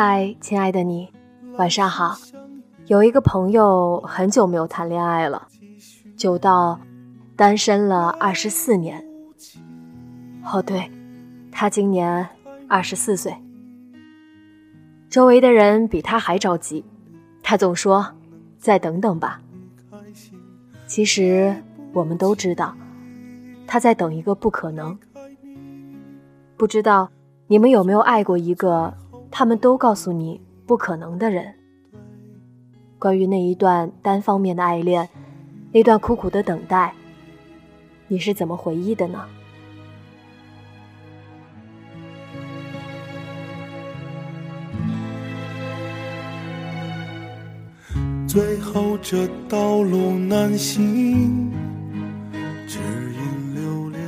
嗨，亲爱的你，晚上好。有一个朋友很久没有谈恋爱了，久到单身了二十四年。哦，对，他今年二十四岁。周围的人比他还着急，他总说：“再等等吧。”其实我们都知道，他在等一个不可能。不知道。你们有没有爱过一个他们都告诉你不可能的人？关于那一段单方面的爱恋，那段苦苦的等待，你是怎么回忆的呢？最后这道路难行。只因留恋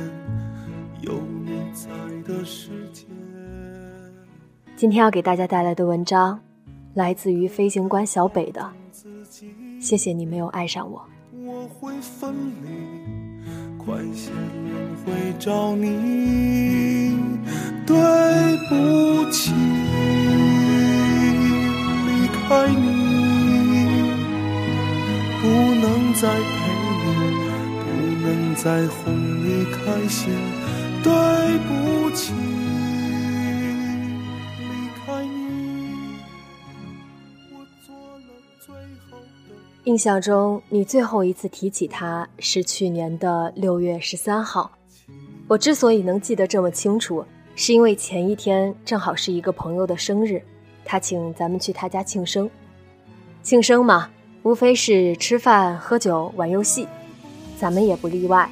有你在的世界今天要给大家带来的文章，来自于飞行官小北的。谢谢你没有爱上我。我会分离，快些轮回找你。对不起，离开你，不能再陪你，不能再哄你开心。对不起。印象中，你最后一次提起他是去年的六月十三号。我之所以能记得这么清楚，是因为前一天正好是一个朋友的生日，他请咱们去他家庆生。庆生嘛，无非是吃饭、喝酒、玩游戏，咱们也不例外。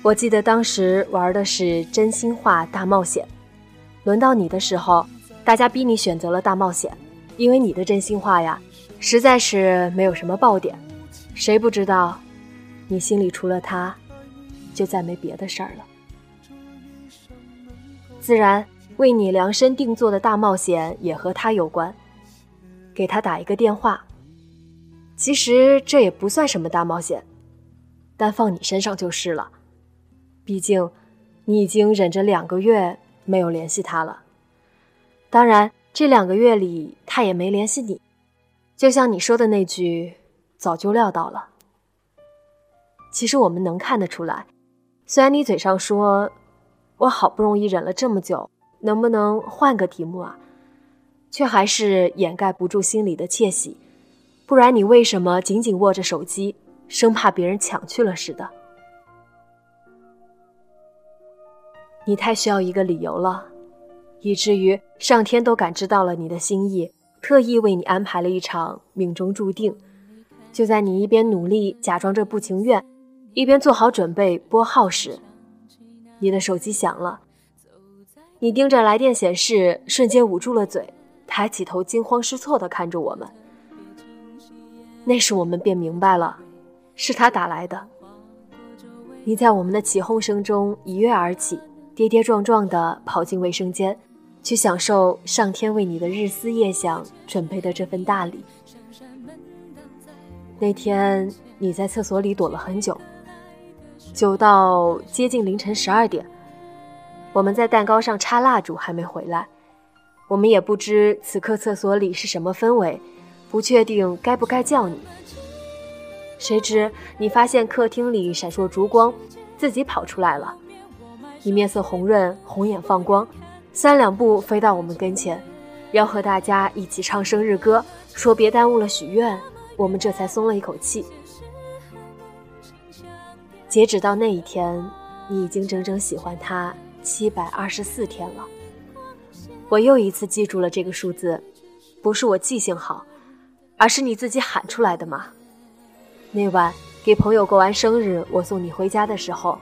我记得当时玩的是真心话大冒险，轮到你的时候，大家逼你选择了大冒险，因为你的真心话呀。实在是没有什么爆点，谁不知道，你心里除了他，就再没别的事儿了。自然，为你量身定做的大冒险也和他有关。给他打一个电话。其实这也不算什么大冒险，但放你身上就是了。毕竟，你已经忍着两个月没有联系他了。当然，这两个月里他也没联系你。就像你说的那句，早就料到了。其实我们能看得出来，虽然你嘴上说，我好不容易忍了这么久，能不能换个题目啊？却还是掩盖不住心里的窃喜。不然你为什么紧紧握着手机，生怕别人抢去了似的？你太需要一个理由了，以至于上天都感知到了你的心意。特意为你安排了一场命中注定。就在你一边努力假装着不情愿，一边做好准备拨号时，你的手机响了。你盯着来电显示，瞬间捂住了嘴，抬起头，惊慌失措地看着我们。那时我们便明白了，是他打来的。你在我们的起哄声中一跃而起，跌跌撞撞地跑进卫生间。去享受上天为你的日思夜想准备的这份大礼。那天你在厕所里躲了很久，久到接近凌晨十二点，我们在蛋糕上插蜡烛还没回来，我们也不知此刻厕所里是什么氛围，不确定该不该叫你。谁知你发现客厅里闪烁烛光，自己跑出来了。你面色红润，红眼放光，三两步飞到我们跟前，要和大家一起唱生日歌，说别耽误了许愿。我们这才松了一口气。截止到那一天，你已经整整喜欢他七百二十四天了。我又一次记住了这个数字，不是我记性好，而是你自己喊出来的嘛。那晚给朋友过完生日，我送你回家的时候，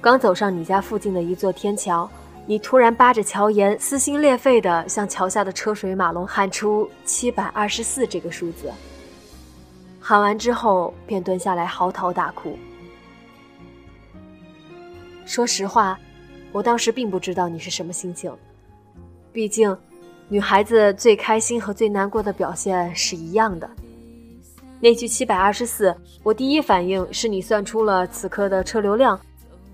刚走上你家附近的一座天桥，你突然扒着桥沿，撕心裂肺地向桥下的车水马龙喊出七百二十四这个数字。喊完之后，便蹲下来嚎啕大哭。说实话，我当时并不知道你是什么心情。毕竟，女孩子最开心和最难过的表现是一样的。那句七百二十四，我第一反应是你算出了此刻的车流量，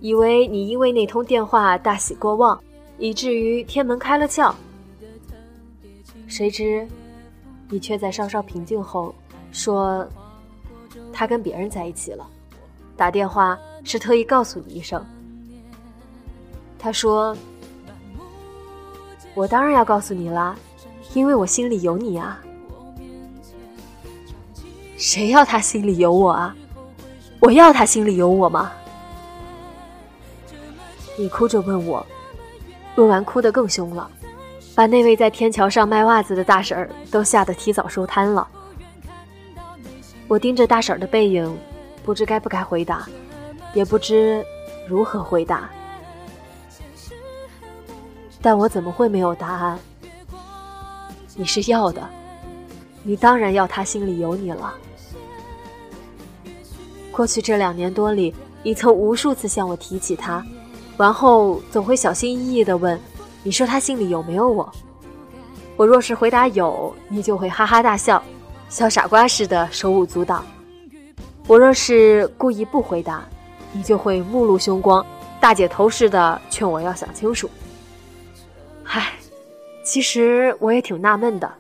以为你因为那通电话大喜过望，以至于天门开了窍。谁知，你却在稍稍平静后说，他跟别人在一起了，打电话是特意告诉你一声。他说：“我当然要告诉你啦，因为我心里有你啊。谁要他心里有我啊？我要他心里有我吗？”你哭着问我，问完哭得更凶了，把那位在天桥上卖袜子的大婶儿都吓得提早收摊了。我盯着大婶儿的背影，不知该不该回答，也不知如何回答。但我怎么会没有答案？你是要的，你当然要他心里有你了。过去这两年多里，你曾无数次向我提起他，完后总会小心翼翼地问：“你说他心里有没有我？”我若是回答有，你就会哈哈大笑，小傻瓜似的手舞足蹈；我若是故意不回答，你就会目露凶光，大姐头似的劝我要想清楚。唉，其实我也挺纳闷的，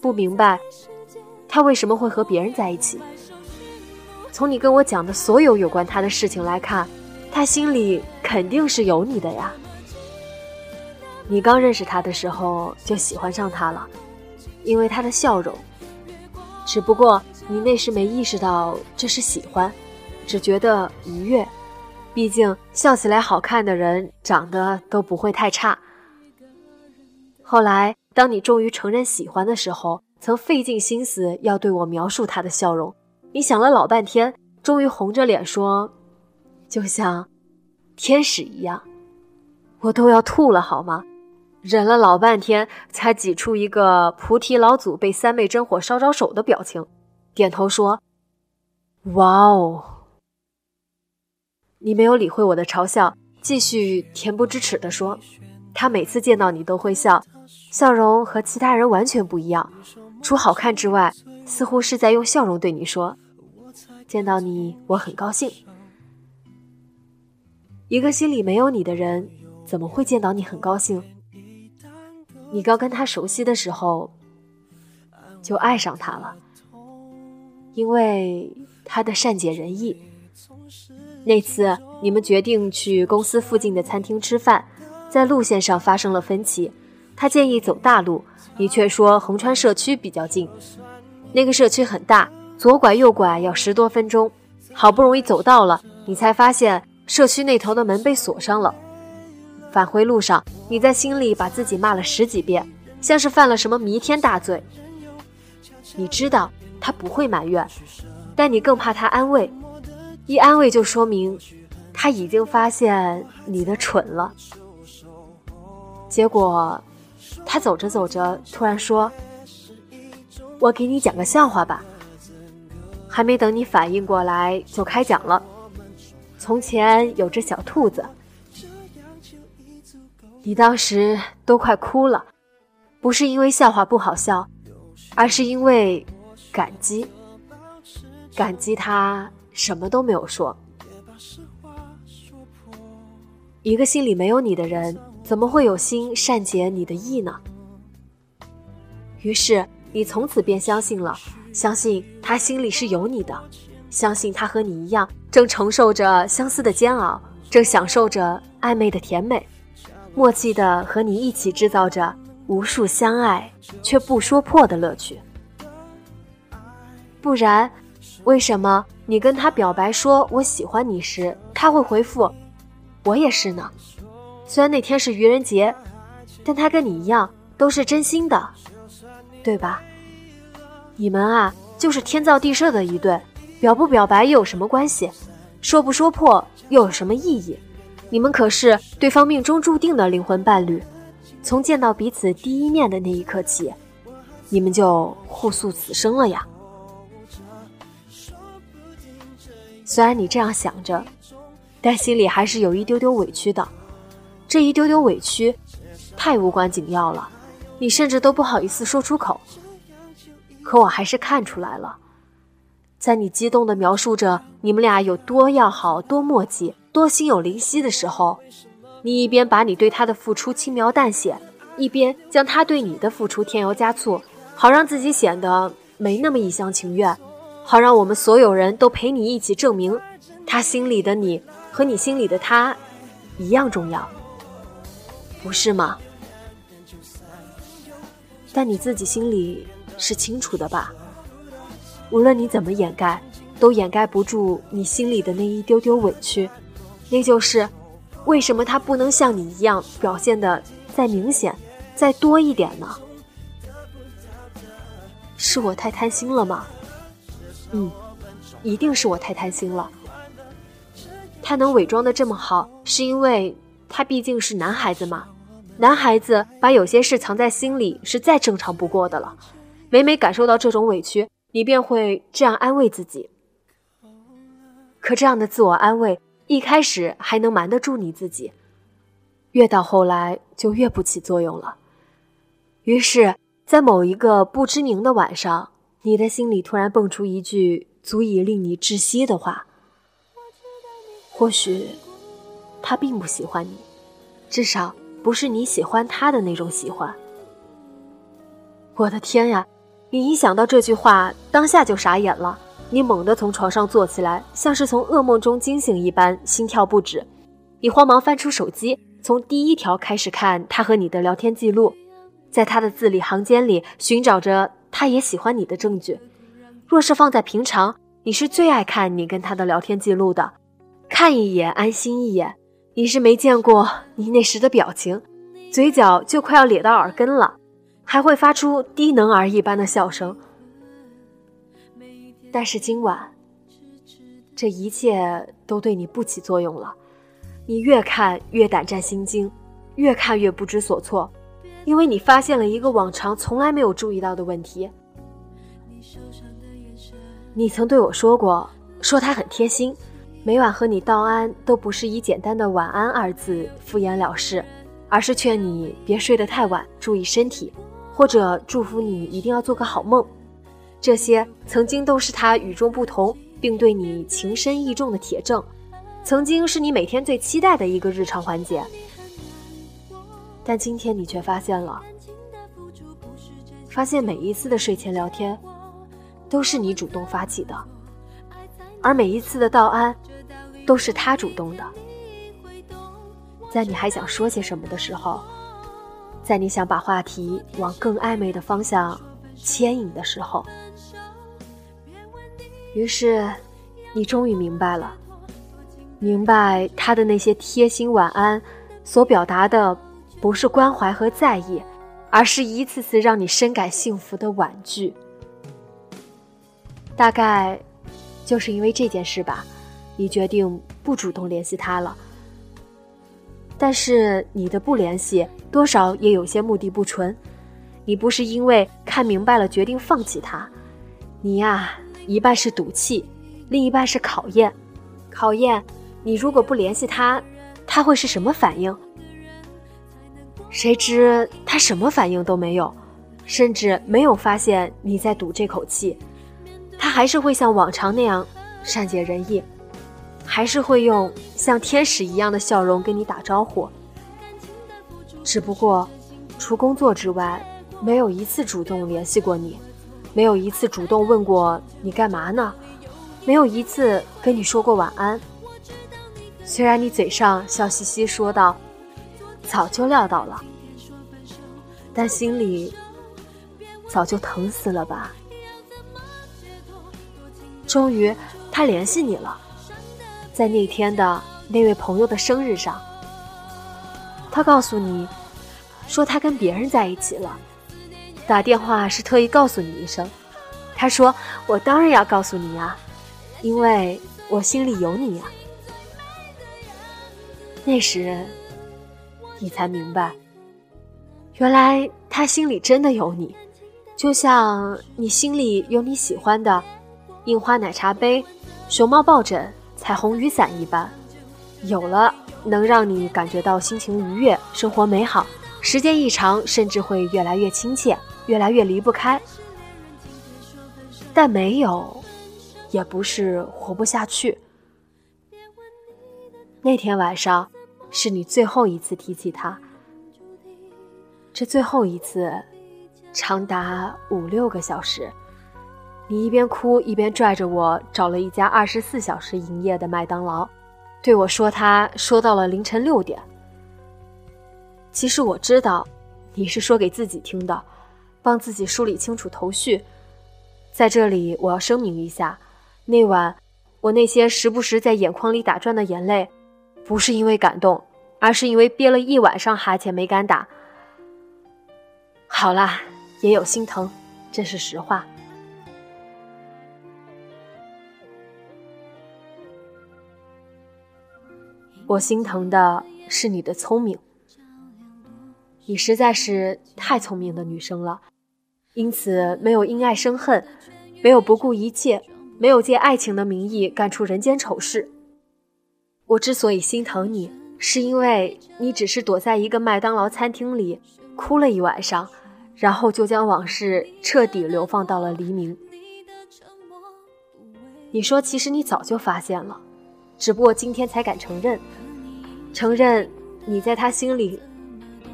不明白他为什么会和别人在一起。从你跟我讲的所有有关他的事情来看，他心里肯定是有你的呀。你刚认识他的时候就喜欢上他了，因为他的笑容。只不过你那时没意识到这是喜欢，只觉得愉悦。毕竟笑起来好看的人长得都不会太差。后来，当你终于承认喜欢的时候，曾费尽心思要对我描述他的笑容。你想了老半天，终于红着脸说：“就像天使一样。”我都要吐了，好吗？忍了老半天，才挤出一个菩提老祖被三昧真火烧着手的表情，点头说：“哇哦。”你没有理会我的嘲笑，继续恬不知耻地说：“他每次见到你都会笑。”笑容和其他人完全不一样，除好看之外，似乎是在用笑容对你说：“见到你，我很高兴。”一个心里没有你的人，怎么会见到你很高兴？你刚跟他熟悉的时候，就爱上他了，因为他的善解人意。那次你们决定去公司附近的餐厅吃饭，在路线上发生了分歧。他建议走大路，你却说横川社区比较近。那个社区很大，左拐右拐要十多分钟。好不容易走到了，你才发现社区那头的门被锁上了。返回路上，你在心里把自己骂了十几遍，像是犯了什么弥天大罪。你知道他不会埋怨，但你更怕他安慰，一安慰就说明他已经发现你的蠢了。结果。他走着走着，突然说：“我给你讲个笑话吧。”还没等你反应过来，就开讲了。从前有只小兔子，你当时都快哭了，不是因为笑话不好笑，而是因为感激，感激他什么都没有说。一个心里没有你的人。怎么会有心善解你的意呢？于是你从此便相信了，相信他心里是有你的，相信他和你一样，正承受着相思的煎熬，正享受着暧昧的甜美，默契的和你一起制造着无数相爱却不说破的乐趣。不然，为什么你跟他表白说我喜欢你时，他会回复我也是呢？虽然那天是愚人节，但他跟你一样都是真心的，对吧？你们啊，就是天造地设的一对，表不表白又有什么关系？说不说破又有什么意义？你们可是对方命中注定的灵魂伴侣，从见到彼此第一面的那一刻起，你们就互诉此生了呀。虽然你这样想着，但心里还是有一丢丢委屈的。这一丢丢委屈，太无关紧要了，你甚至都不好意思说出口。可我还是看出来了，在你激动地描述着你们俩有多要好、多默契、多心有灵犀的时候，你一边把你对他的付出轻描淡写，一边将他对你的付出添油加醋，好让自己显得没那么一厢情愿。好让我们所有人都陪你一起证明，他心里的你和你心里的他一样重要，不是吗？但你自己心里是清楚的吧？无论你怎么掩盖，都掩盖不住你心里的那一丢丢委屈，那就是为什么他不能像你一样表现的再明显、再多一点呢？是我太贪心了吗？嗯，一定是我太贪心了。他能伪装的这么好，是因为他毕竟是男孩子嘛。男孩子把有些事藏在心里是再正常不过的了。每每感受到这种委屈，你便会这样安慰自己。可这样的自我安慰，一开始还能瞒得住你自己，越到后来就越不起作用了。于是，在某一个不知名的晚上。你的心里突然蹦出一句足以令你窒息的话。或许，他并不喜欢你，至少不是你喜欢他的那种喜欢。我的天呀！你一想到这句话，当下就傻眼了。你猛地从床上坐起来，像是从噩梦中惊醒一般，心跳不止。你慌忙翻出手机，从第一条开始看他和你的聊天记录，在他的字里行间里寻找着。他也喜欢你的证据，若是放在平常，你是最爱看你跟他的聊天记录的，看一眼安心一眼。你是没见过你那时的表情，嘴角就快要咧到耳根了，还会发出低能儿一般的笑声。但是今晚，这一切都对你不起作用了，你越看越胆战心惊，越看越不知所措。因为你发现了一个往常从来没有注意到的问题。你曾对我说过，说他很贴心，每晚和你道安都不是以简单的“晚安”二字敷衍了事，而是劝你别睡得太晚，注意身体，或者祝福你一定要做个好梦。这些曾经都是他与众不同，并对你情深意重的铁证，曾经是你每天最期待的一个日常环节。但今天你却发现了，发现每一次的睡前聊天，都是你主动发起的，而每一次的道安，都是他主动的。在你还想说些什么的时候，在你想把话题往更暧昧的方向牵引的时候，于是，你终于明白了，明白他的那些贴心晚安所表达的。不是关怀和在意，而是一次次让你深感幸福的婉拒。大概就是因为这件事吧，你决定不主动联系他了。但是你的不联系，多少也有些目的不纯。你不是因为看明白了决定放弃他，你呀，一半是赌气，另一半是考验。考验你如果不联系他，他会是什么反应？谁知他什么反应都没有，甚至没有发现你在赌这口气，他还是会像往常那样善解人意，还是会用像天使一样的笑容跟你打招呼。只不过，除工作之外，没有一次主动联系过你，没有一次主动问过你干嘛呢，没有一次跟你说过晚安。虽然你嘴上笑嘻嘻说道：“早就料到了”，但心里早就疼死了吧。终于，他联系你了，在那天的那位朋友的生日上，他告诉你，说他跟别人在一起了。打电话是特意告诉你一声。他说：“我当然要告诉你呀，因为我心里有你呀。”那时，你才明白，原来他心里真的有你，就像你心里有你喜欢的。樱花奶茶杯、熊猫抱枕、彩虹雨伞一般，有了能让你感觉到心情愉悦、生活美好，时间一长，甚至会越来越亲切，越来越离不开。但没有，也不是活不下去。那天晚上，是你最后一次提起他，这最后一次，长达五六个小时。你一边哭一边拽着我找了一家二十四小时营业的麦当劳，对我说：“他说到了凌晨六点。”其实我知道，你是说给自己听的，帮自己梳理清楚头绪。在这里，我要声明一下，那晚我那些时不时在眼眶里打转的眼泪，不是因为感动，而是因为憋了一晚上哈欠没敢打。好啦，也有心疼，这是实话。我心疼的是你的聪明，你实在是太聪明的女生了，因此没有因爱生恨，没有不顾一切，没有借爱情的名义干出人间丑事。我之所以心疼你，是因为你只是躲在一个麦当劳餐厅里哭了一晚上，然后就将往事彻底流放到了黎明。你说，其实你早就发现了。只不过今天才敢承认，承认你在他心里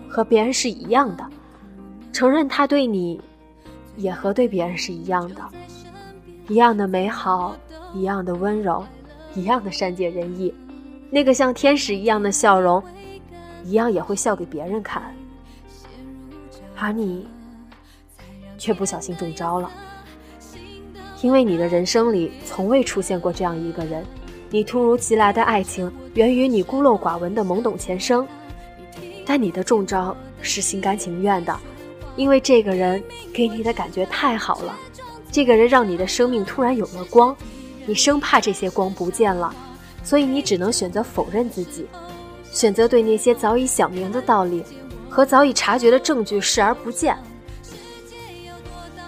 和别人是一样的，承认他对你也和对别人是一样的，一样的美好，一样的温柔，一样的善解人意，那个像天使一样的笑容，一样也会笑给别人看，而你却不小心中招了，因为你的人生里从未出现过这样一个人。你突如其来的爱情源于你孤陋寡闻的懵懂前生，但你的中招是心甘情愿的，因为这个人给你的感觉太好了，这个人让你的生命突然有了光，你生怕这些光不见了，所以你只能选择否认自己，选择对那些早已想明的道理和早已察觉的证据视而不见。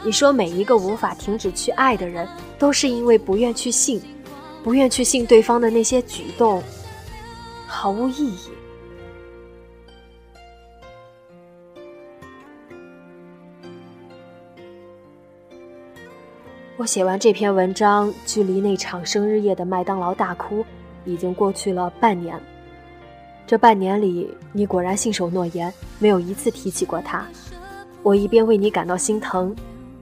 你说每一个无法停止去爱的人，都是因为不愿去信。不愿去信对方的那些举动，毫无意义。我写完这篇文章，距离那场生日夜的麦当劳大哭已经过去了半年。这半年里，你果然信守诺言，没有一次提起过他。我一边为你感到心疼，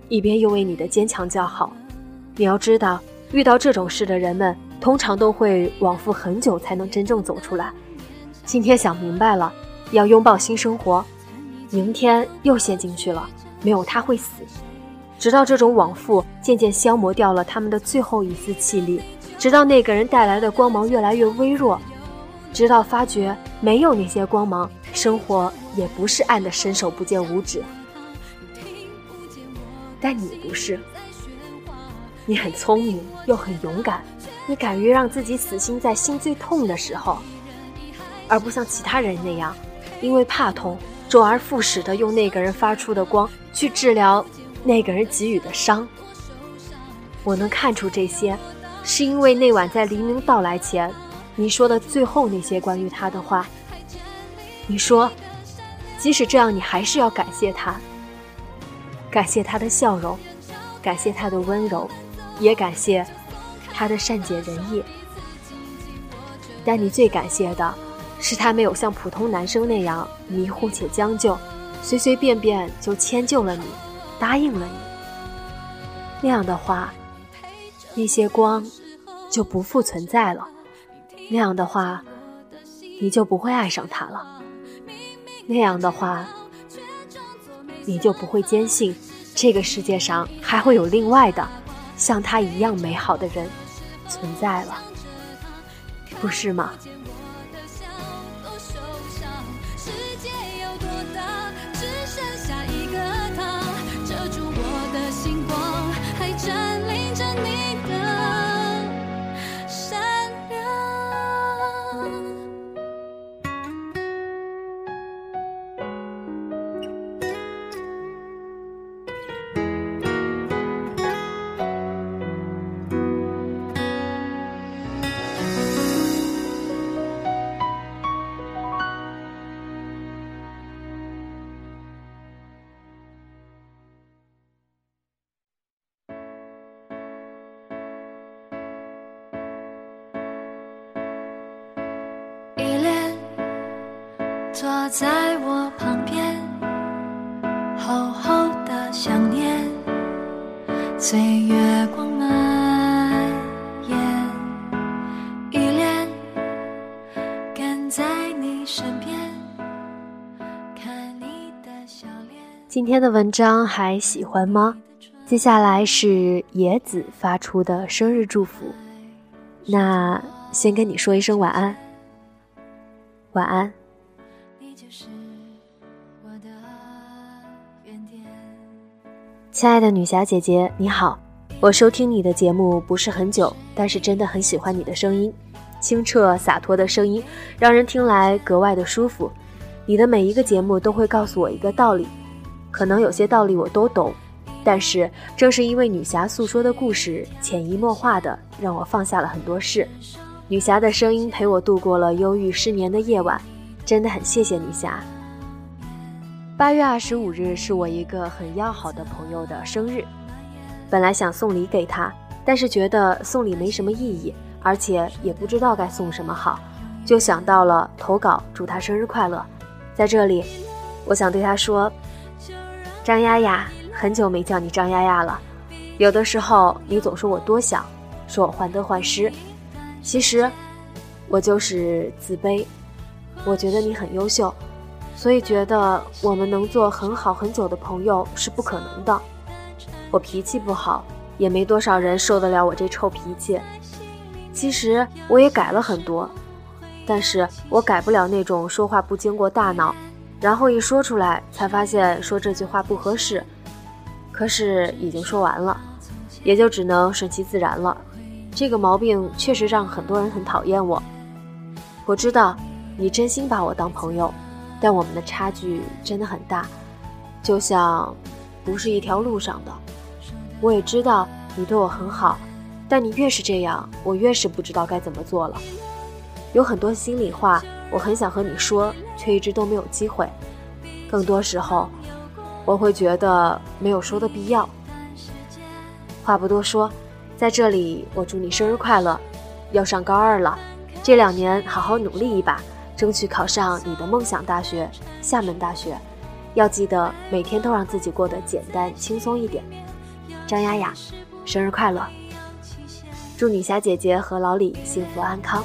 一边又为你的坚强叫好。你要知道。遇到这种事的人们，通常都会往复很久才能真正走出来。今天想明白了，要拥抱新生活，明天又陷进去了，没有他会死。直到这种往复渐渐消磨掉了他们的最后一丝气力，直到那个人带来的光芒越来越微弱，直到发觉没有那些光芒，生活也不是暗的伸手不见五指。但你不是。你很聪明又很勇敢，你敢于让自己死心在心最痛的时候，而不像其他人那样，因为怕痛，周而复始的用那个人发出的光去治疗那个人给予的伤。我能看出这些，是因为那晚在黎明到来前，你说的最后那些关于他的话。你说，即使这样，你还是要感谢他，感谢他的笑容，感谢他的温柔。也感谢他的善解人意，但你最感谢的是他没有像普通男生那样迷糊且将就，随随便便就迁就了你，答应了你。那样的话，那些光就不复存在了。那样的话，你就不会爱上他了。那样的话，你就不会坚信这个世界上还会有另外的像他一样美好的人存在了，不是吗？坐在我旁边，厚厚的想念，随月光蔓延，依恋跟在你身边，看你的笑脸。今天的文章还喜欢吗？接下来是野子发出的生日祝福，那先跟你说一声晚安，晚安。亲爱的女侠姐姐，你好！我收听你的节目不是很久，但是真的很喜欢你的声音，清澈洒脱的声音，让人听来格外的舒服。你的每一个节目都会告诉我一个道理，可能有些道理我都懂，但是正是因为女侠诉说的故事，潜移默化的让我放下了很多事。女侠的声音陪我度过了忧郁失眠的夜晚，真的很谢谢女侠。八月二十五日是我一个很要好的朋友的生日，本来想送礼给他，但是觉得送礼没什么意义，而且也不知道该送什么好，就想到了投稿祝他生日快乐。在这里，我想对他说：“张丫丫，很久没叫你张丫丫了。有的时候你总说我多想，说我患得患失，其实我就是自卑。我觉得你很优秀。”所以觉得我们能做很好很久的朋友是不可能的。我脾气不好，也没多少人受得了我这臭脾气。其实我也改了很多，但是我改不了那种说话不经过大脑，然后一说出来才发现说这句话不合适。可是已经说完了，也就只能顺其自然了。这个毛病确实让很多人很讨厌我。我知道你真心把我当朋友。但我们的差距真的很大，就像不是一条路上的。我也知道你对我很好，但你越是这样，我越是不知道该怎么做了。有很多心里话，我很想和你说，却一直都没有机会。更多时候，我会觉得没有说的必要。话不多说，在这里我祝你生日快乐！要上高二了，这两年好好努力一把。争取考上你的梦想大学——厦门大学。要记得每天都让自己过得简单轻松一点。张雅雅，生日快乐！祝女侠姐姐和老李幸福安康。